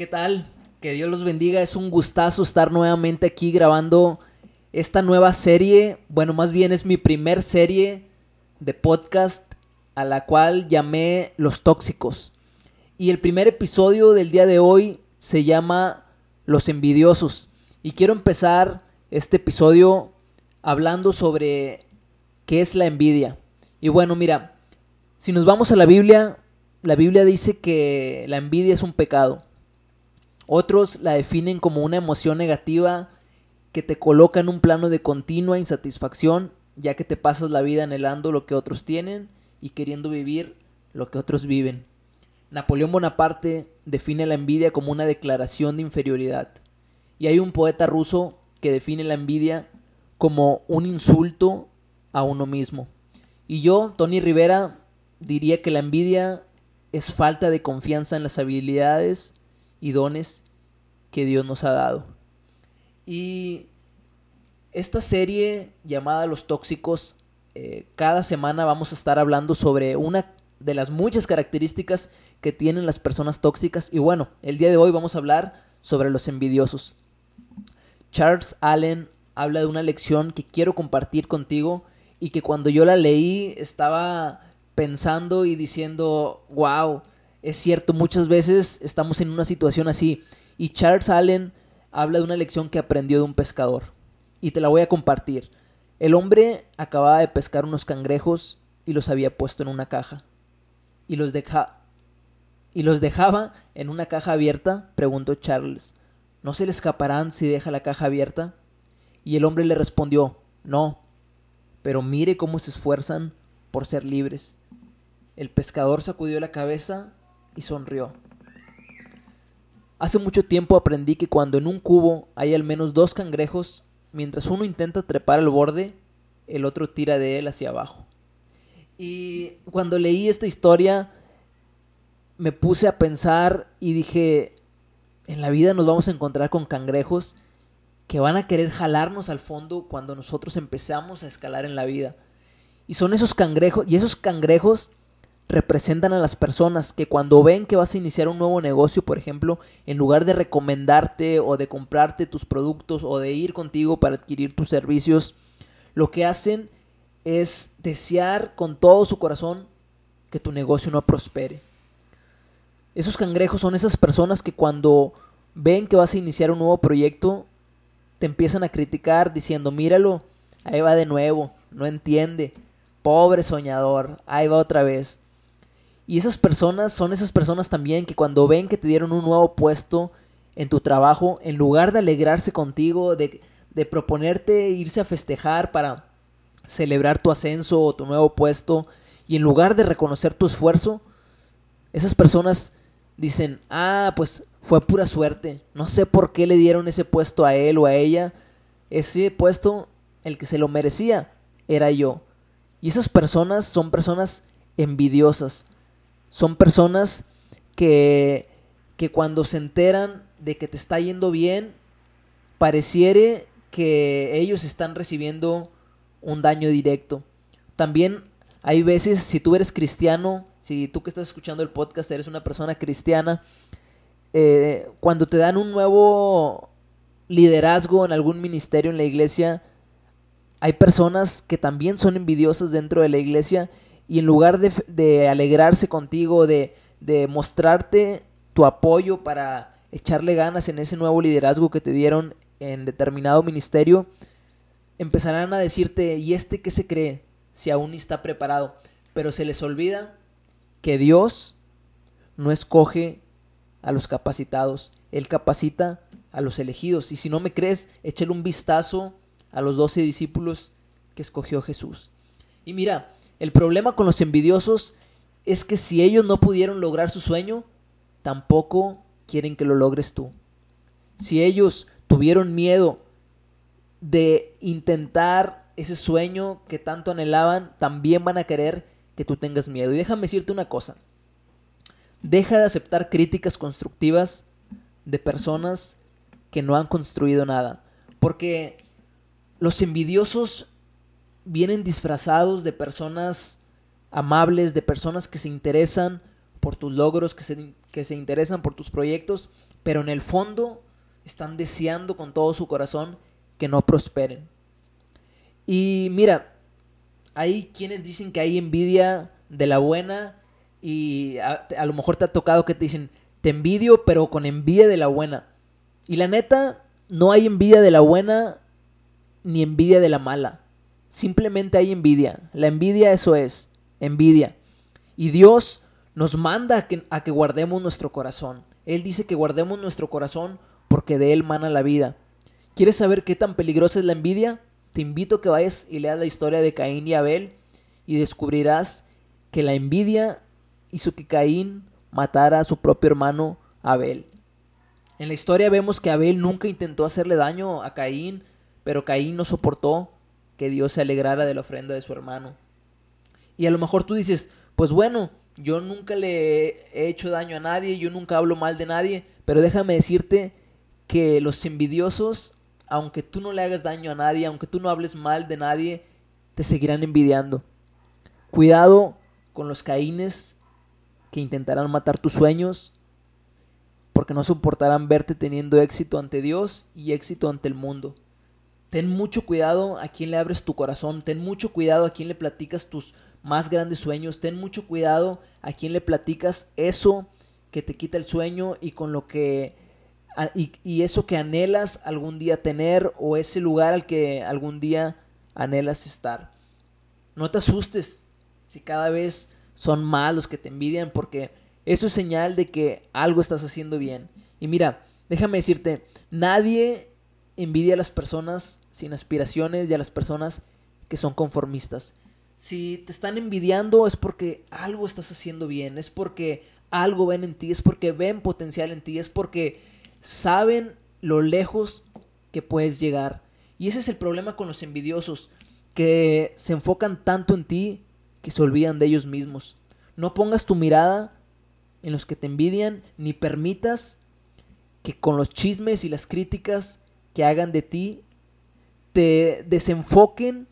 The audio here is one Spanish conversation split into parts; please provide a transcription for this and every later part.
¿Qué tal? Que Dios los bendiga. Es un gustazo estar nuevamente aquí grabando esta nueva serie. Bueno, más bien es mi primer serie de podcast a la cual llamé Los Tóxicos. Y el primer episodio del día de hoy se llama Los Envidiosos. Y quiero empezar este episodio hablando sobre qué es la envidia. Y bueno, mira, si nos vamos a la Biblia, la Biblia dice que la envidia es un pecado. Otros la definen como una emoción negativa que te coloca en un plano de continua insatisfacción, ya que te pasas la vida anhelando lo que otros tienen y queriendo vivir lo que otros viven. Napoleón Bonaparte define la envidia como una declaración de inferioridad. Y hay un poeta ruso que define la envidia como un insulto a uno mismo. Y yo, Tony Rivera, diría que la envidia es falta de confianza en las habilidades y dones que Dios nos ha dado. Y esta serie llamada Los Tóxicos, eh, cada semana vamos a estar hablando sobre una de las muchas características que tienen las personas tóxicas. Y bueno, el día de hoy vamos a hablar sobre los envidiosos. Charles Allen habla de una lección que quiero compartir contigo y que cuando yo la leí estaba pensando y diciendo, wow, es cierto, muchas veces estamos en una situación así. Y Charles Allen habla de una lección que aprendió de un pescador. Y te la voy a compartir. El hombre acababa de pescar unos cangrejos y los había puesto en una caja. ¿Y los, deja ¿Y los dejaba en una caja abierta? preguntó Charles. ¿No se le escaparán si deja la caja abierta? Y el hombre le respondió, no, pero mire cómo se esfuerzan por ser libres. El pescador sacudió la cabeza y sonrió. Hace mucho tiempo aprendí que cuando en un cubo hay al menos dos cangrejos, mientras uno intenta trepar al borde, el otro tira de él hacia abajo. Y cuando leí esta historia, me puse a pensar y dije, en la vida nos vamos a encontrar con cangrejos que van a querer jalarnos al fondo cuando nosotros empezamos a escalar en la vida. Y son esos cangrejos, y esos cangrejos representan a las personas que cuando ven que vas a iniciar un nuevo negocio, por ejemplo, en lugar de recomendarte o de comprarte tus productos o de ir contigo para adquirir tus servicios, lo que hacen es desear con todo su corazón que tu negocio no prospere. Esos cangrejos son esas personas que cuando ven que vas a iniciar un nuevo proyecto, te empiezan a criticar diciendo, míralo, ahí va de nuevo, no entiende, pobre soñador, ahí va otra vez. Y esas personas son esas personas también que cuando ven que te dieron un nuevo puesto en tu trabajo, en lugar de alegrarse contigo, de, de proponerte irse a festejar para celebrar tu ascenso o tu nuevo puesto, y en lugar de reconocer tu esfuerzo, esas personas dicen, ah, pues fue pura suerte, no sé por qué le dieron ese puesto a él o a ella, ese puesto, el que se lo merecía, era yo. Y esas personas son personas envidiosas, son personas que, que cuando se enteran de que te está yendo bien, pareciere que ellos están recibiendo un daño directo. También hay veces, si tú eres cristiano, si tú que estás escuchando el podcast eres una persona cristiana, eh, cuando te dan un nuevo liderazgo en algún ministerio en la iglesia, hay personas que también son envidiosas dentro de la iglesia y en lugar de, alegrarse contigo, de, de mostrarte tu apoyo para echarle ganas en ese nuevo liderazgo que te dieron en determinado ministerio, empezarán a decirte, ¿y este qué se cree? Si aún está preparado. Pero se les olvida que Dios no escoge a los capacitados, Él capacita a los elegidos. Y si no me crees, échale un vistazo a los doce discípulos que escogió Jesús. Y mira, el problema con los envidiosos es que si ellos no pudieron lograr su sueño, tampoco quieren que lo logres tú. Si ellos tuvieron miedo de intentar ese sueño que tanto anhelaban, también van a querer que tú tengas miedo. Y déjame decirte una cosa. Deja de aceptar críticas constructivas de personas que no han construido nada. Porque los envidiosos vienen disfrazados de personas amables, de personas que se interesan por tus logros, que se, que se interesan por tus proyectos, pero en el fondo están deseando con todo su corazón que no prosperen. Y mira, hay quienes dicen que hay envidia de la buena y a, a, lo mejor te ha tocado que te dicen, te envidio, pero con envidia de la buena. Y la neta, no hay envidia de la buena ni envidia de la mala. Simplemente hay envidia. La envidia eso es, envidia. Y Dios nos manda a que, guardemos nuestro corazón. Él dice que guardemos nuestro corazón porque de él mana la vida. ¿Quieres saber qué tan peligrosa es la envidia? Te invito a que vayas y leas la historia de Caín y Abel y descubrirás que la envidia hizo que Caín matara a su propio hermano Abel. En la historia vemos que Abel nunca intentó hacerle daño a Caín, pero Caín no soportó que Dios se alegrara de la ofrenda de su hermano. Y a lo mejor tú dices, pues bueno, yo nunca le he hecho daño a nadie, yo nunca hablo mal de nadie, pero déjame decirte que los envidiosos, aunque tú no le hagas daño a nadie, aunque tú no hables mal de nadie, te seguirán envidiando. Cuidado con los caínes que intentarán matar tus sueños, porque no soportarán verte teniendo éxito ante Dios y éxito ante el mundo. Ten mucho cuidado a quien le abres tu corazón, ten mucho cuidado a quien le platicas tus más grandes sueños, ten mucho cuidado a quien le platicas eso que te quita el sueño y con lo que y, eso que anhelas algún día tener o ese lugar al que algún día anhelas estar. No te asustes si cada vez son más los que te envidian porque eso es señal de que algo estás haciendo bien. Y mira, déjame decirte, nadie envidia a las personas sin aspiraciones y a las personas que son conformistas. Si te están envidiando es porque algo estás haciendo bien, es porque algo ven en ti, es porque ven potencial en ti, es porque saben lo lejos que puedes llegar. Y ese es el problema con los envidiosos, que se enfocan tanto en ti que se olvidan de ellos mismos. No pongas tu mirada en los que te envidian, ni permitas que con los chismes y las críticas que hagan de ti te desenfoquen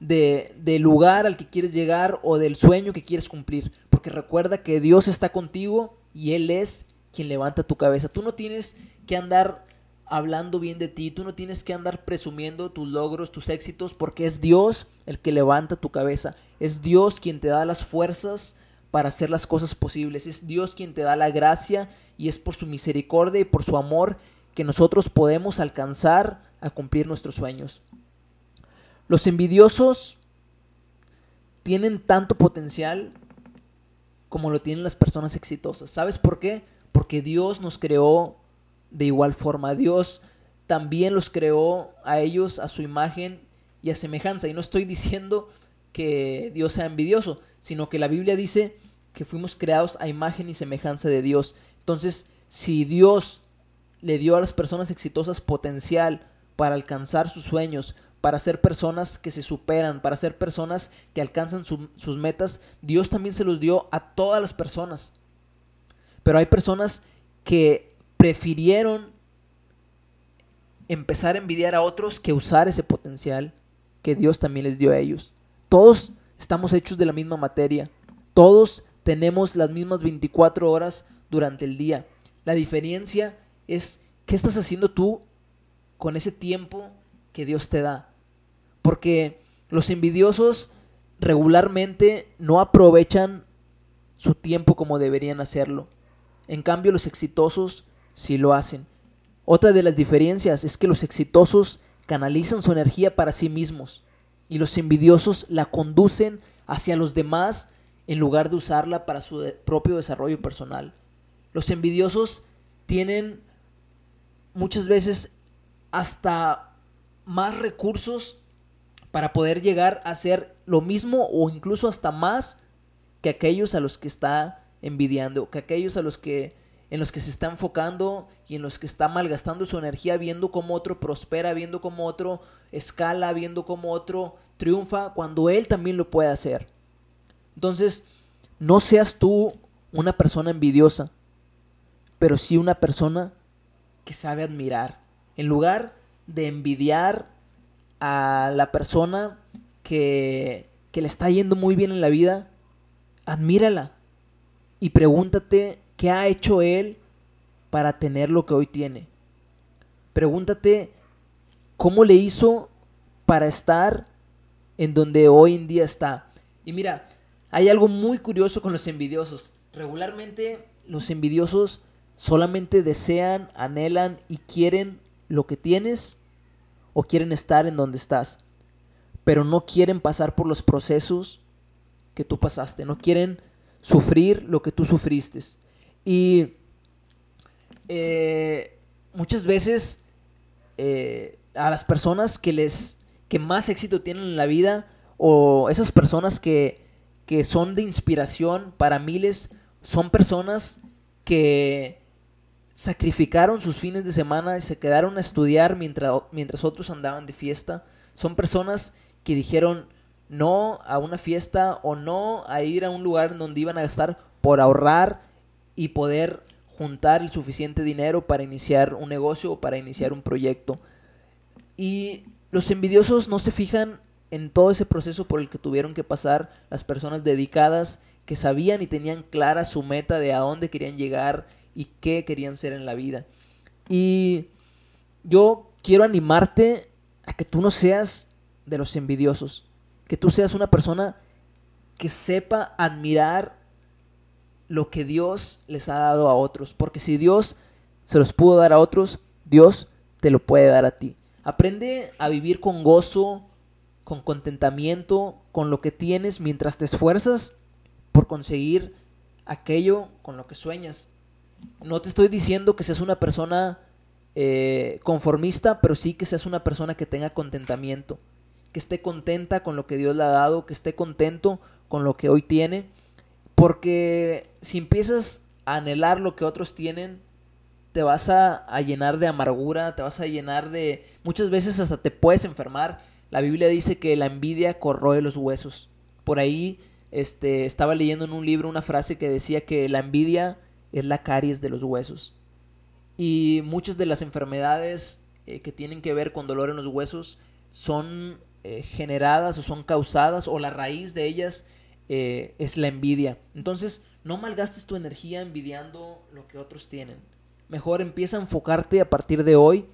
de, del lugar al que quieres llegar o del sueño que quieres cumplir. Porque recuerda que Dios está contigo y Él es quien levanta tu cabeza. Tú no tienes que andar hablando bien de ti, tú no tienes que andar presumiendo tus logros, tus éxitos, porque es Dios el que levanta tu cabeza. Es Dios quien te da las fuerzas para hacer las cosas posibles. Es Dios quien te da la gracia y es por su misericordia y por su amor que nosotros podemos alcanzar a cumplir nuestros sueños. Los envidiosos tienen tanto potencial como lo tienen las personas exitosas. ¿Sabes por qué? Porque Dios nos creó de igual forma. Dios también los creó a ellos a su imagen y a semejanza. Y no estoy diciendo que Dios sea envidioso, sino que la Biblia dice que fuimos creados a imagen y semejanza de Dios. Entonces, si Dios le dio a las personas exitosas potencial para alcanzar sus sueños, para ser personas que se superan, para ser personas que alcanzan sus metas, Dios también se los dio a todas las personas. Pero hay personas que prefirieron empezar a envidiar a otros que usar ese potencial que Dios también les dio a ellos. Todos estamos hechos de la misma materia. Todos tenemos las mismas 24 horas durante el día. La diferencia es qué estás haciendo tú con ese tiempo que Dios te da. Porque los envidiosos regularmente no aprovechan su tiempo como deberían hacerlo. En cambio, los exitosos sí lo hacen. Otra de las diferencias es que los exitosos canalizan su energía para sí mismos y los envidiosos la conducen hacia los demás en lugar de usarla para su propio desarrollo personal. Los envidiosos tienen muchas veces hasta más recursos para poder llegar a hacer lo mismo o incluso hasta más que aquellos a los que está envidiando, que aquellos a los que en los que se está enfocando y en los que está malgastando su energía viendo cómo otro prospera, viendo cómo otro escala, viendo cómo otro triunfa, cuando él también lo puede hacer. Entonces, no seas tú una persona envidiosa, pero sí una persona que sabe admirar. En lugar de envidiar a la persona que, que le está yendo muy bien en la vida, admírala y pregúntate ¿qué ha hecho él para tener lo que hoy tiene? Pregúntate cómo le hizo para estar en donde hoy en día está. Y mira, hay algo muy curioso con los envidiosos. Regularmente los envidiosos solamente desean, anhelan y quieren lo que tienes o quieren estar en donde estás, pero no quieren pasar por los procesos que tú pasaste, no quieren sufrir lo que tú sufriste. Y eh, muchas veces eh, a las personas que les que más éxito tienen en la vida o esas personas que, que son de inspiración para miles son personas que sacrificaron sus fines de semana y se quedaron a estudiar mientras, mientras otros andaban de fiesta. Son personas que dijeron no a una fiesta o no a ir a un lugar donde iban a gastar por ahorrar y poder juntar el suficiente dinero para iniciar un negocio o para iniciar un proyecto. Y los envidiosos no se fijan en todo ese proceso por el que tuvieron que pasar las personas dedicadas que sabían y tenían clara su meta de a dónde querían llegar y qué querían ser en la vida. Y yo quiero animarte a que tú no seas de los envidiosos, que tú seas una persona que sepa admirar lo que Dios les ha dado a otros, porque si Dios se los pudo dar a otros, Dios te lo puede dar a ti. Aprende a vivir con gozo, con contentamiento, con lo que tienes mientras te esfuerzas por conseguir aquello con lo que sueñas. No te estoy diciendo que seas una persona eh, conformista, pero sí que seas una persona que tenga contentamiento, que esté contenta con lo que Dios le ha dado, que esté contento con lo que hoy tiene, porque si empiezas a anhelar lo que otros tienen, te vas a, a llenar de amargura, te vas a llenar de... Muchas veces hasta te puedes enfermar. La Biblia dice que la envidia corroe los huesos. Por ahí este, estaba leyendo en un libro una frase que decía que la envidia es la caries de los huesos. Y muchas de las enfermedades eh, que tienen que ver con dolor en los huesos son eh, generadas o son causadas o la raíz de ellas eh, es la envidia. Entonces, no malgastes tu energía envidiando lo que otros tienen. Mejor empieza a enfocarte a partir de hoy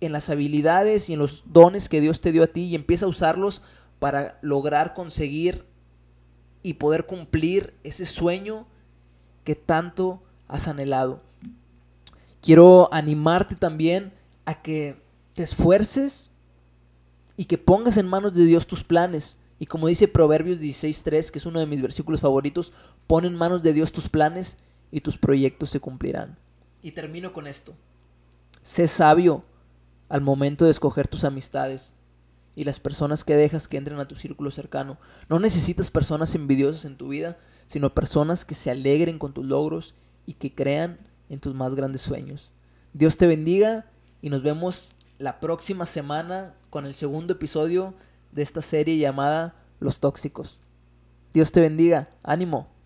en las habilidades y en los dones que Dios te dio a ti y empieza a usarlos para lograr conseguir y poder cumplir ese sueño que tanto has anhelado. Quiero animarte también a que te esfuerces y que pongas en manos de Dios tus planes. Y como dice Proverbios 16.3, que es uno de mis versículos favoritos, pon en manos de Dios tus planes y tus proyectos se cumplirán. Y termino con esto. Sé sabio al momento de escoger tus amistades y las personas que dejas que entren a tu círculo cercano. No necesitas personas envidiosas en tu vida, sino personas que se alegren con tus logros y que crean en tus más grandes sueños. Dios te bendiga y nos vemos la próxima semana con el segundo episodio de esta serie llamada Los Tóxicos. Dios te bendiga, ánimo.